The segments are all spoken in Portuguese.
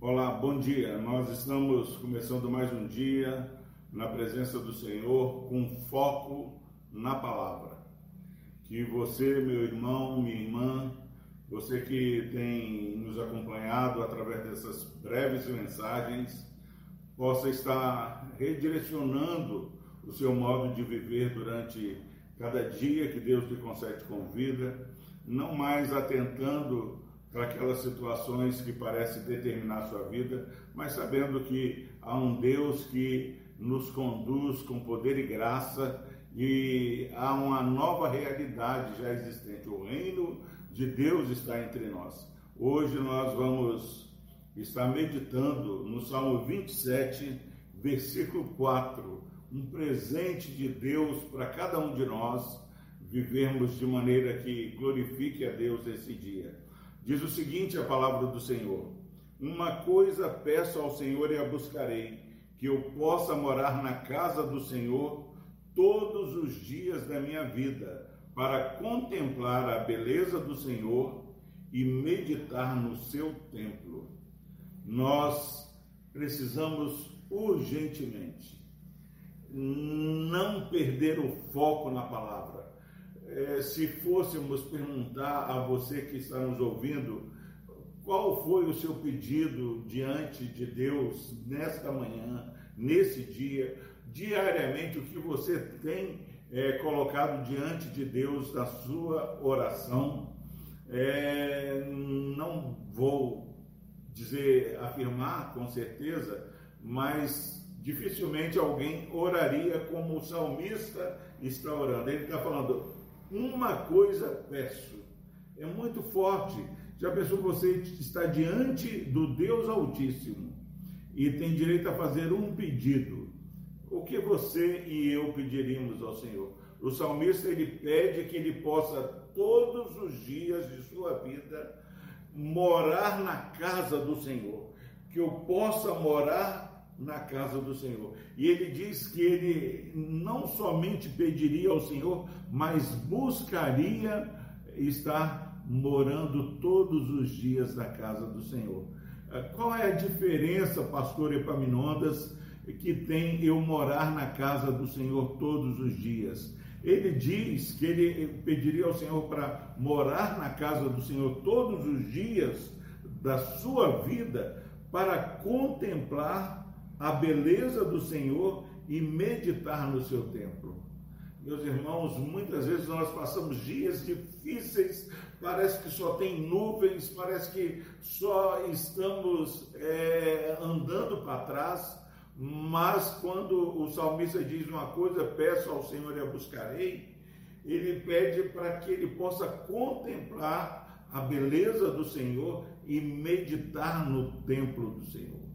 Olá, bom dia. Nós estamos começando mais um dia na presença do Senhor com foco na palavra. Que você, meu irmão, minha irmã, você que tem nos acompanhado através dessas breves mensagens, possa estar redirecionando o seu modo de viver durante cada dia que Deus lhe concede com vida, não mais atentando para aquelas situações que parecem determinar sua vida, mas sabendo que há um Deus que nos conduz com poder e graça e há uma nova realidade já existente. O reino de Deus está entre nós. Hoje nós vamos estar meditando no Salmo 27, versículo 4, um presente de Deus para cada um de nós vivermos de maneira que glorifique a Deus esse dia. Diz o seguinte a palavra do Senhor: Uma coisa peço ao Senhor e a buscarei, que eu possa morar na casa do Senhor todos os dias da minha vida, para contemplar a beleza do Senhor e meditar no seu templo. Nós precisamos urgentemente não perder o foco na palavra. É, se fôssemos perguntar a você que está nos ouvindo, qual foi o seu pedido diante de Deus nesta manhã, nesse dia, diariamente, o que você tem é, colocado diante de Deus na sua oração? É, não vou dizer, afirmar com certeza, mas dificilmente alguém oraria como o salmista está orando. Ele está falando, uma coisa peço. É muito forte. Já pensou você está diante do Deus Altíssimo e tem direito a fazer um pedido. O que você e eu pediríamos ao Senhor? O salmista ele pede que ele possa todos os dias de sua vida morar na casa do Senhor, que eu possa morar na casa do Senhor. E ele diz que ele não somente pediria ao Senhor, mas buscaria estar morando todos os dias na casa do Senhor. Ah, qual é a diferença, pastor Epaminondas, que tem eu morar na casa do Senhor todos os dias? Ele diz que ele pediria ao Senhor para morar na casa do Senhor todos os dias da sua vida para contemplar a beleza do Senhor e meditar no seu templo. Meus irmãos, muitas vezes nós passamos dias difíceis, parece que só tem nuvens, parece que só estamos é, andando para trás, mas quando o salmista diz uma coisa, peço ao Senhor e a buscarei, ele pede para que ele possa contemplar a beleza do Senhor e meditar no templo do Senhor.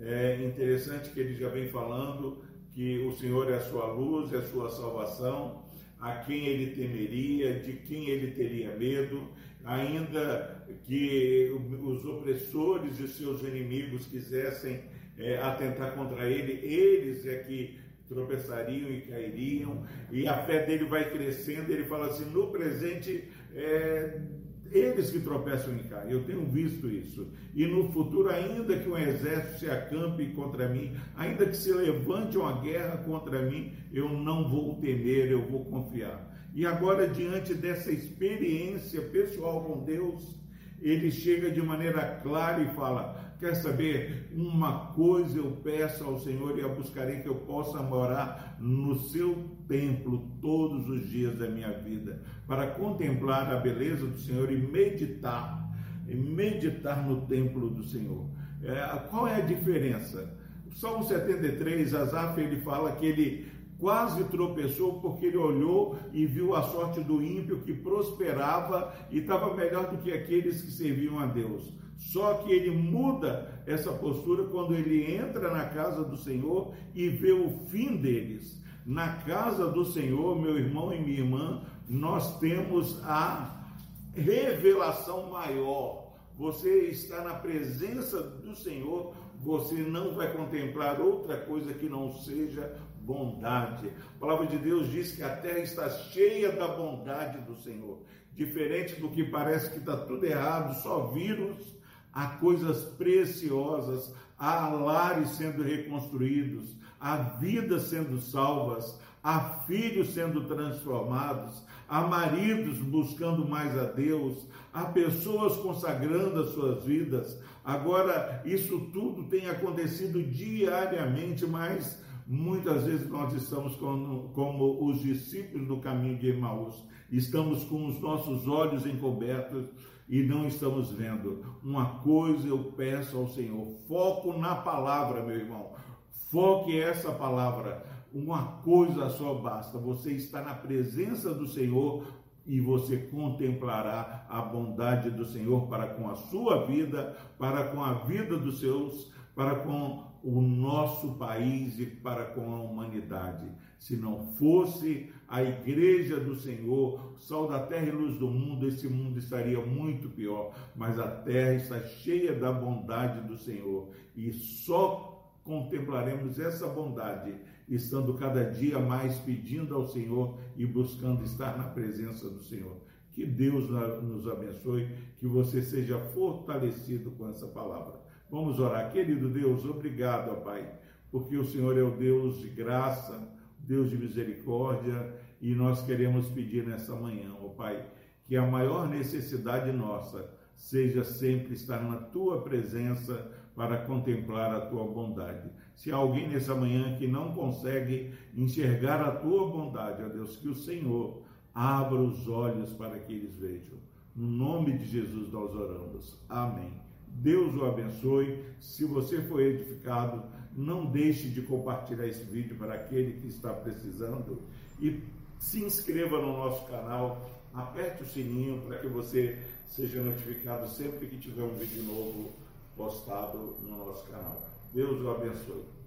É interessante que ele já vem falando que o Senhor é a sua luz, é a sua salvação, a quem ele temeria, de quem ele teria medo, ainda que os opressores e seus inimigos quisessem é, atentar contra ele, eles é que tropeçariam e cairiam, e a fé dele vai crescendo, ele fala assim, no presente é, eles que tropeçam e caem, eu tenho visto isso. E no futuro, ainda que um exército se acampe contra mim, ainda que se levante uma guerra contra mim, eu não vou temer, eu vou confiar. E agora, diante dessa experiência pessoal com Deus, ele chega de maneira clara e fala: Quer saber? Uma coisa eu peço ao Senhor e a buscarei que eu possa morar no seu templo todos os dias da minha vida, para contemplar a beleza do Senhor e meditar, e meditar no templo do Senhor. É, qual é a diferença? Salmo 73, Asaf, ele fala que ele quase tropeçou porque ele olhou e viu a sorte do ímpio que prosperava e estava melhor do que aqueles que serviam a Deus. Só que ele muda essa postura quando ele entra na casa do Senhor e vê o fim deles. Na casa do Senhor, meu irmão e minha irmã, nós temos a revelação maior. Você está na presença do Senhor, você não vai contemplar outra coisa que não seja bondade. A palavra de Deus diz que a terra está cheia da bondade do Senhor. Diferente do que parece que está tudo errado, só vírus, há coisas preciosas, há lares sendo reconstruídos, há vidas sendo salvas, há filhos sendo transformados, há maridos buscando mais a Deus, há pessoas consagrando as suas vidas. Agora, isso tudo tem acontecido diariamente, mas muitas vezes nós estamos como, como os discípulos do caminho de Emaús, estamos com os nossos olhos encobertos e não estamos vendo. Uma coisa eu peço ao Senhor: foco na palavra, meu irmão. Foque essa palavra. Uma coisa só basta: você está na presença do Senhor e você contemplará a bondade do Senhor para com a sua vida, para com a vida dos seus, para com o nosso país e para com a humanidade. Se não fosse a igreja do Senhor, sal da terra e luz do mundo, esse mundo estaria muito pior. Mas a terra está cheia da bondade do Senhor e só contemplaremos essa bondade estando cada dia mais pedindo ao Senhor e buscando estar na presença do Senhor. Que Deus nos abençoe, que você seja fortalecido com essa palavra. Vamos orar. Querido Deus, obrigado, ó Pai, porque o Senhor é o Deus de graça, Deus de misericórdia, e nós queremos pedir nessa manhã, ó Pai, que a maior necessidade nossa seja sempre estar na tua presença para contemplar a tua bondade. Se há alguém nessa manhã que não consegue enxergar a tua bondade, ó Deus, que o Senhor abra os olhos para que eles vejam. No nome de Jesus nós oramos. Amém. Deus o abençoe. Se você foi edificado, não deixe de compartilhar esse vídeo para aquele que está precisando e se inscreva no nosso canal, aperte o sininho para que você seja notificado sempre que tiver um vídeo novo postado no nosso canal. Deus o abençoe.